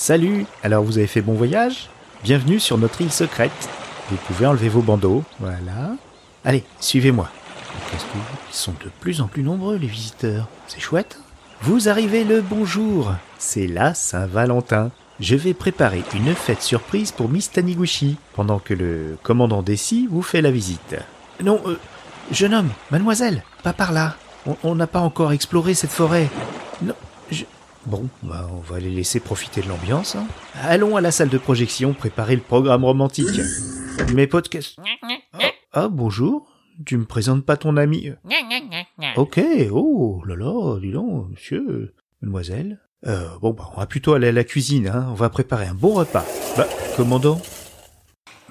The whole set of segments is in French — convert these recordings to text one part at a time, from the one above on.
Salut Alors vous avez fait bon voyage? Bienvenue sur notre île secrète. Vous pouvez enlever vos bandeaux. Voilà. Allez, suivez-moi. Ils sont de plus en plus nombreux, les visiteurs. C'est chouette. Vous arrivez le bonjour. C'est la Saint-Valentin. Je vais préparer une fête surprise pour Miss Taniguchi, pendant que le commandant Dessy vous fait la visite. Non, euh, jeune homme, mademoiselle, pas par là. On- n'a pas encore exploré cette forêt. Non. Bon, bah, on va les laisser profiter de l'ambiance. hein. Allons à la salle de projection préparer le programme romantique. Mes podcasts... Ah, ah, bonjour. Tu me présentes pas ton ami Ok, oh là là, dis donc, monsieur, mademoiselle. Euh, bon, bah, on va plutôt aller à la cuisine, hein. On va préparer un bon repas. Bah, commandant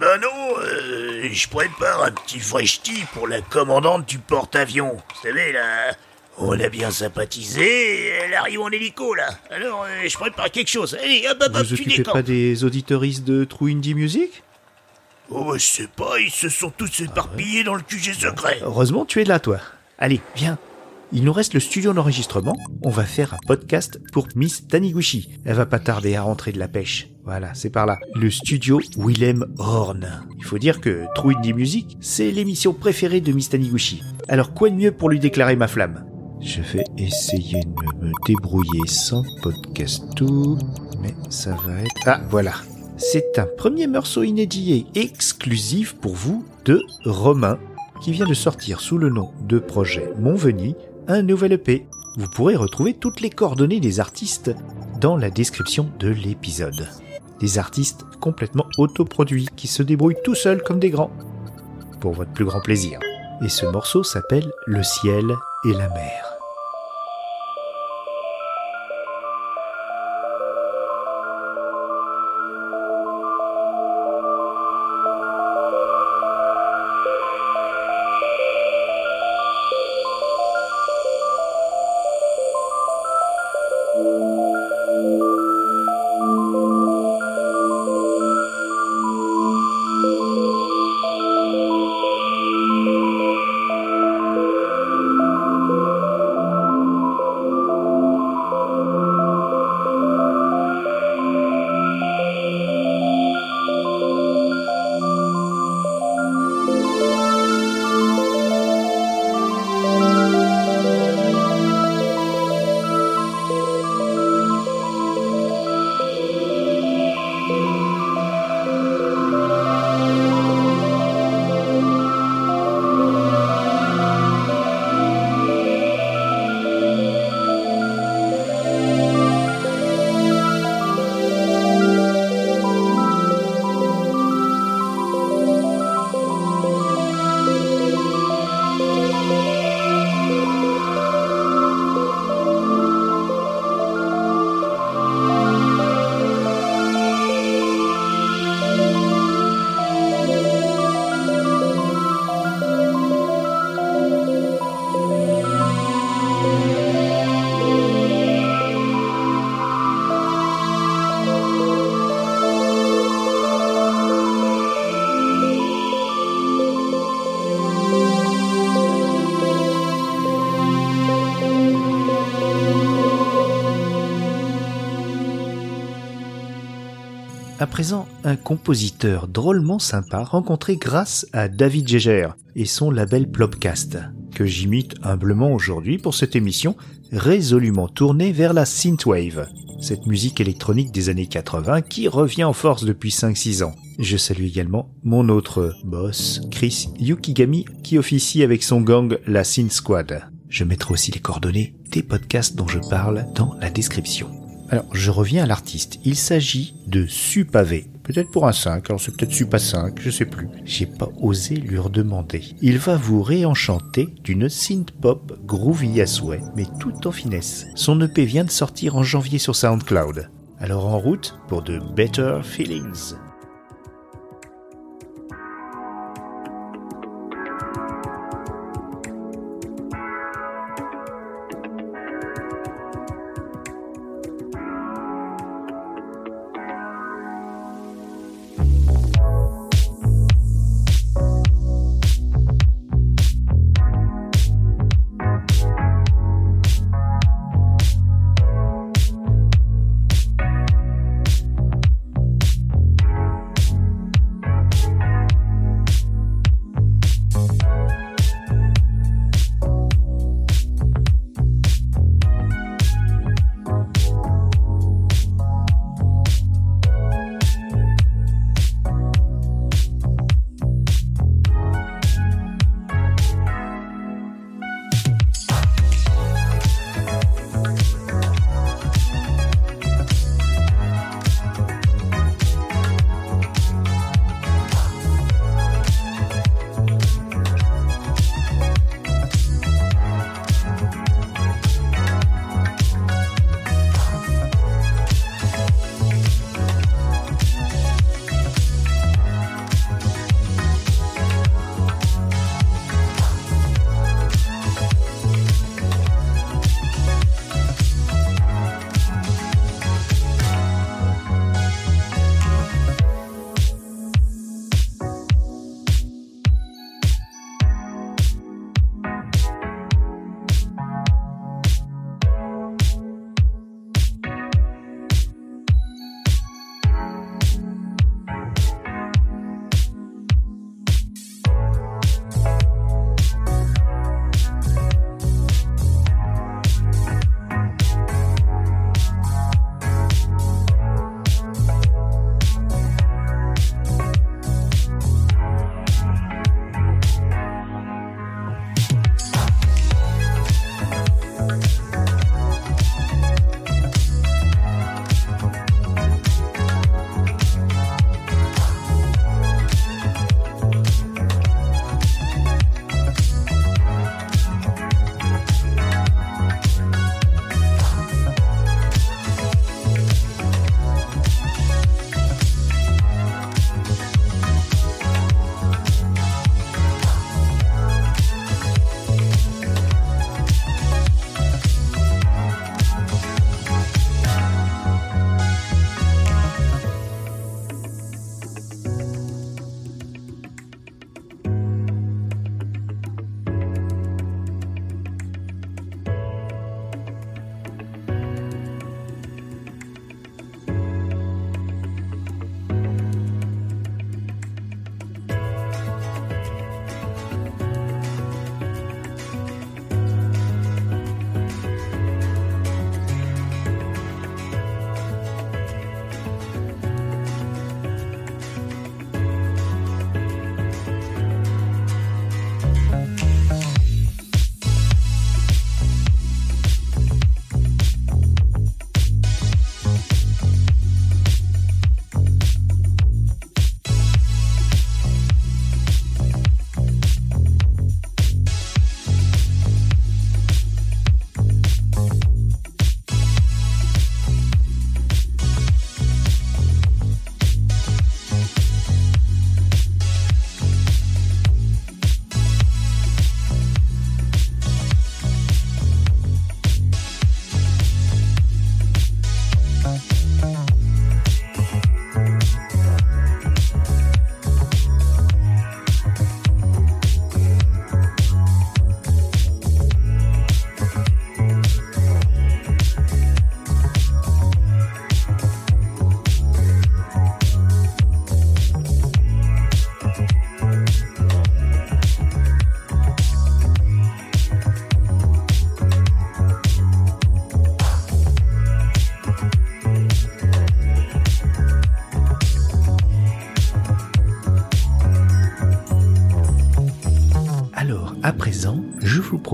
Bah non, euh, je prépare un petit fresh tea pour la commandante du porte-avions. Vous savez, là, on a bien sympathisé, elle arrive en hélico, là. Alors, euh, je prépare quelque chose. Allez, hop, hop, hop, Vous tu occupez décamps. pas des auditoristes de True Indie Music Oh, bah, je sais pas, ils se sont tous éparpillés dans le QG secret. Heureusement, tu es là, toi. Allez, viens. Il nous reste le studio d'enregistrement. On va faire un podcast pour Miss Taniguchi. Elle va pas tarder à rentrer de la pêche. Voilà, c'est par là. Le studio Willem Horn. Il faut dire que True Indie Music, c'est l'émission préférée de Miss Taniguchi. Alors quoi de mieux pour lui déclarer ma flamme? Je vais essayer de me débrouiller sans podcast tout, mais ça va être... Ah, voilà. C'est un premier morceau inédit et exclusif pour vous de Romain qui vient de sortir sous le nom de projet Monveni un nouvel EP. Vous pourrez retrouver toutes les coordonnées des artistes dans la description de l'épisode. Des artistes complètement autoproduits qui se débrouillent tout seuls comme des grands. Pour votre plus grand plaisir. Et ce morceau s'appelle Le ciel et la mer. À présent, un compositeur drôlement sympa rencontré grâce à David Geiger et son label Plopcast, que j'imite humblement aujourd'hui pour cette émission résolument tournée vers la synthwave, cette musique électronique des années 80 qui revient en force depuis 5-6 ans. Je salue également mon autre boss, Chris Yukigami, qui officie avec son gang la Synth Squad. Je mettrai aussi les coordonnées des podcasts dont je parle dans la description. Alors, je reviens à l'artiste. Il s'agit de Supavé. Peut-être pour un 5, alors c'est peut-être Supa 5, je sais plus. J'ai pas osé lui redemander. Il va vous réenchanter d'une synth pop groovy à souhait, mais tout en finesse. Son EP vient de sortir en janvier sur SoundCloud. Alors en route pour de Better Feelings.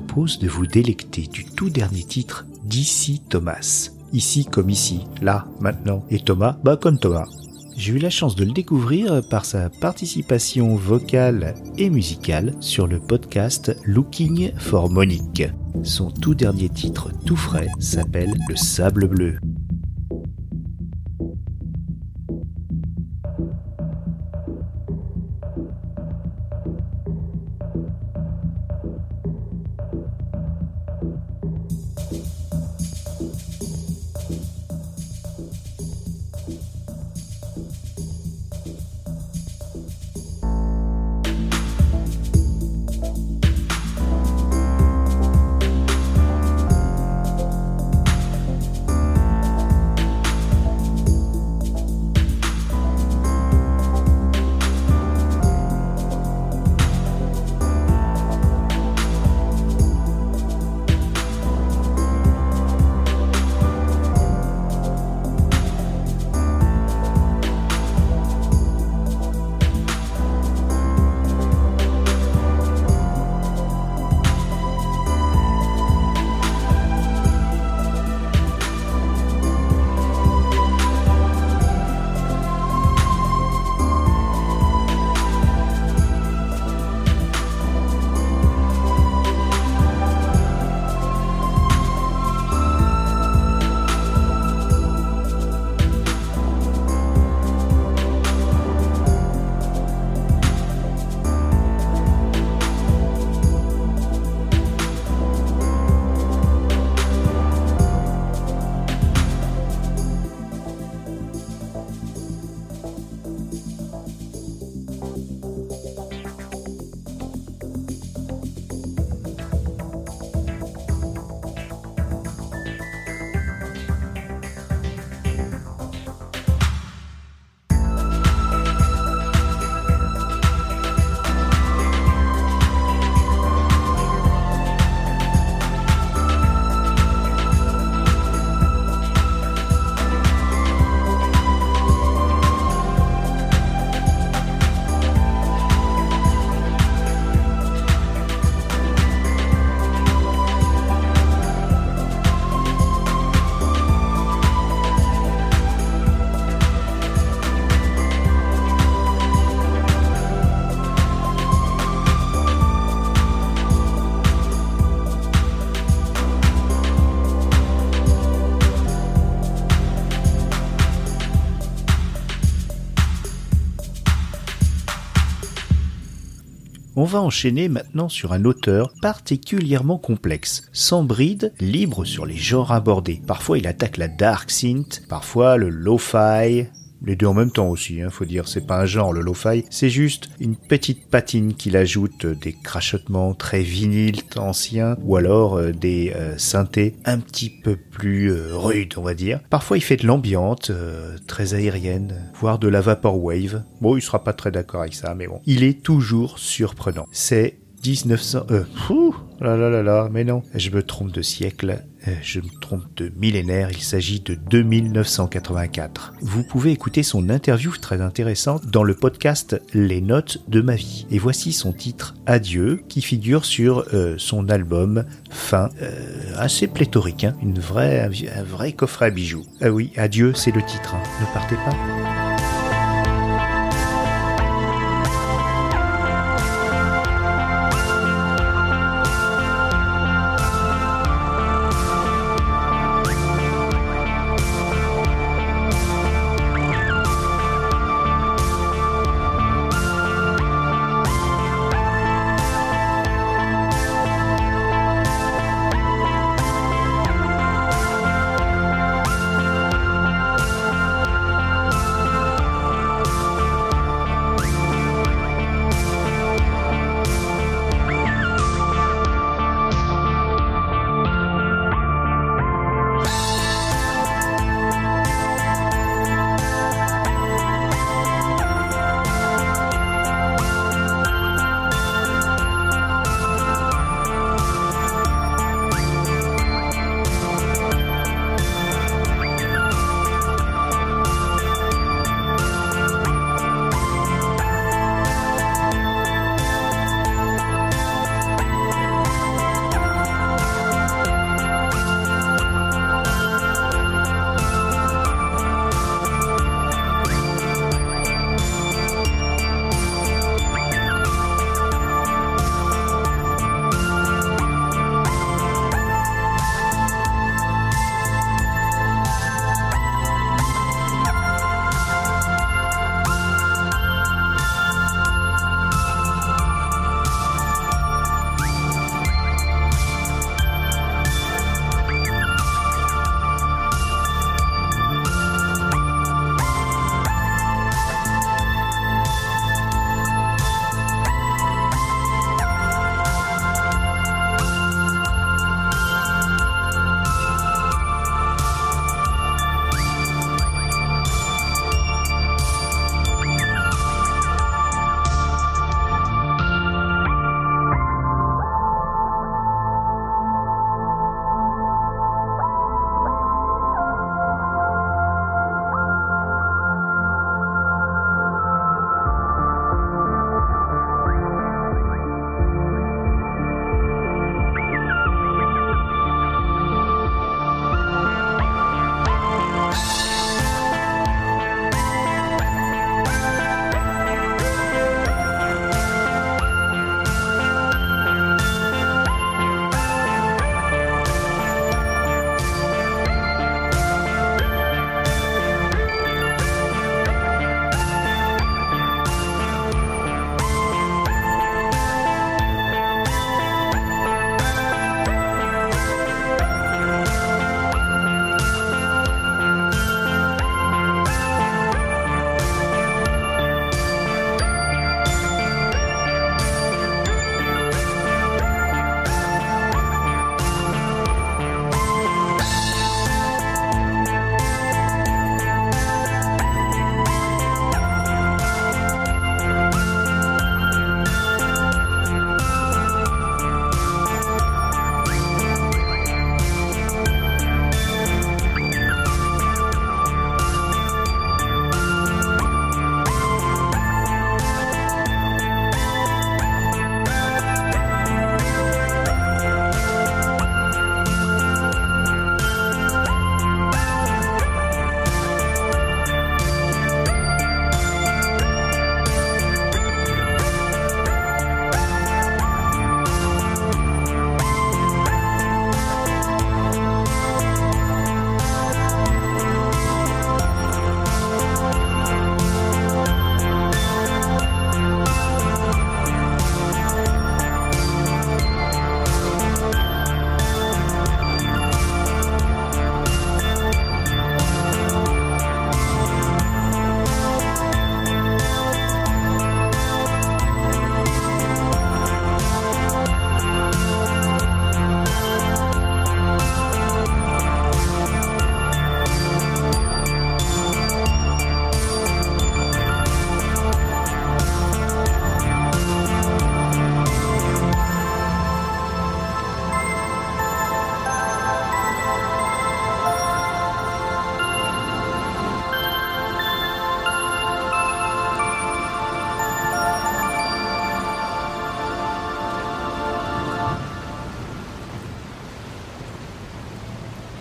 Propose de vous délecter du tout dernier titre d'ici Thomas. Ici comme ici, là, maintenant. Et Thomas, bah comme Thomas. J'ai eu la chance de le découvrir par sa participation vocale et musicale sur le podcast Looking for Monique. Son tout dernier titre tout frais s'appelle Le Sable Bleu. Va enchaîner maintenant sur un auteur particulièrement complexe, sans bride, libre sur les genres abordés. Parfois il attaque la dark synth, parfois le lo-fi, les deux en même temps aussi, hein, faut dire, c'est pas un genre le lo-fi, c'est juste une petite patine qu'il ajoute des crachotements très vinyles anciens ou alors euh, des euh, synthés un petit peu plus euh, rudes, on va dire. Parfois il fait de l'ambiante, très aérienne, voire de la vaporwave. Bon, il sera pas très d'accord avec ça, mais bon, il est toujours surprenant. C'est 1900... Euh, là là là là, mais non, je me trompe de siècle, euh, je me trompe de millénaire, il s'agit de 2984. Vous pouvez écouter son interview très intéressante dans le podcast Les Notes de ma vie. Et voici son titre Adieu, qui figure sur euh, son album Fin, euh, assez pléthorique, hein, un, vrai coffret à bijoux. Ah oui, Adieu, c'est le titre, hein. ne partez pas.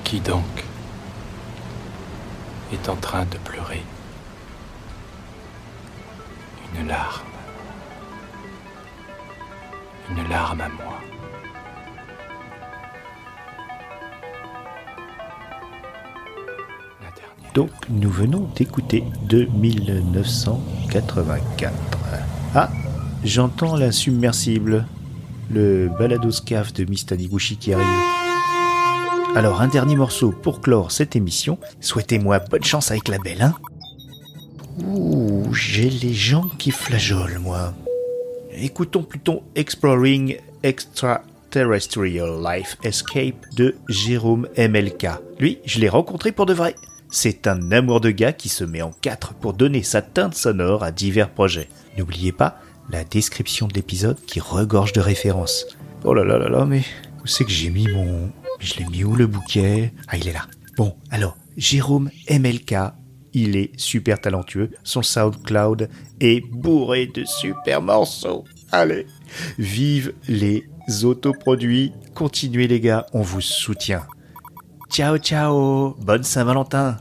Qui donc est en train de pleurer Une larme. Une larme à moi. Donc nous venons d'écouter de 1984. Ah, j'entends la submersible, le baladoscaf de Miss Taniguchi qui arrive. Alors un dernier morceau pour clore cette émission. Souhaitez-moi bonne chance avec la belle, hein Ouh, j'ai les jambes qui flageolent, moi. Écoutons plutôt Exploring Extraterrestrial Life Escape de Jérôme MLK. Lui, je l'ai rencontré pour de vrai. C'est un amour de gars qui se met en quatre pour donner sa teinte sonore à divers projets. N'oubliez pas la description de l'épisode qui regorge de références. Oh là là là là, mais où c'est que j'ai mis mon... Je l'ai mis où le bouquet? Ah, il est là. Bon, alors, Jérôme MLK, il est super talentueux. Son SoundCloud est bourré de super morceaux. Allez, vive les autoproduits. Continuez les gars, on vous soutient. Ciao ciao, bonne Saint-Valentin.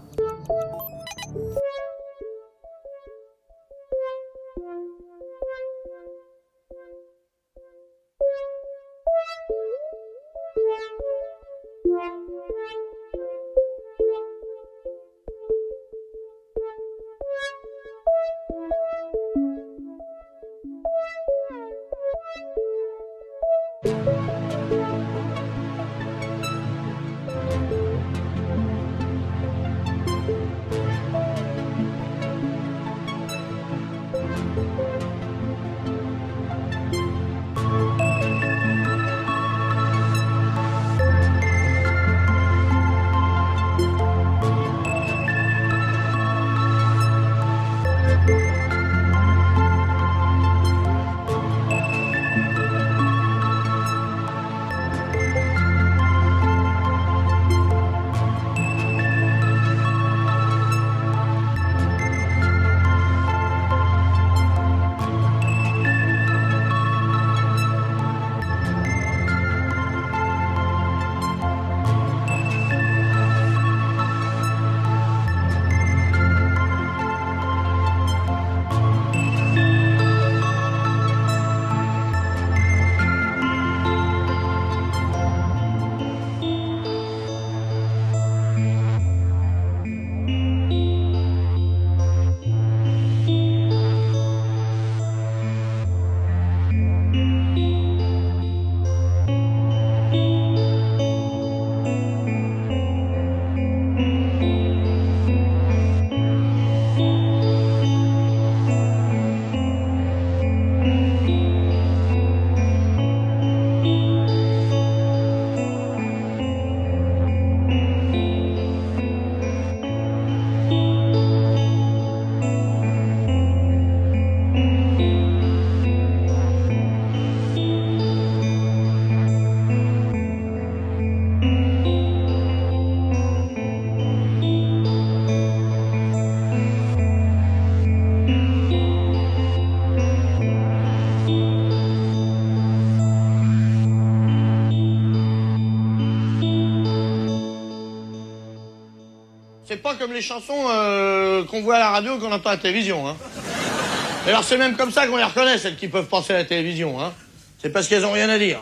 Comme les chansons euh, qu'on voit à la radio qu'on entend à la télévision. Hein. D'ailleurs, c'est même comme ça qu'on les reconnaît, celles qui peuvent passer à la télévision. Hein. C'est parce qu'elles ont rien à dire.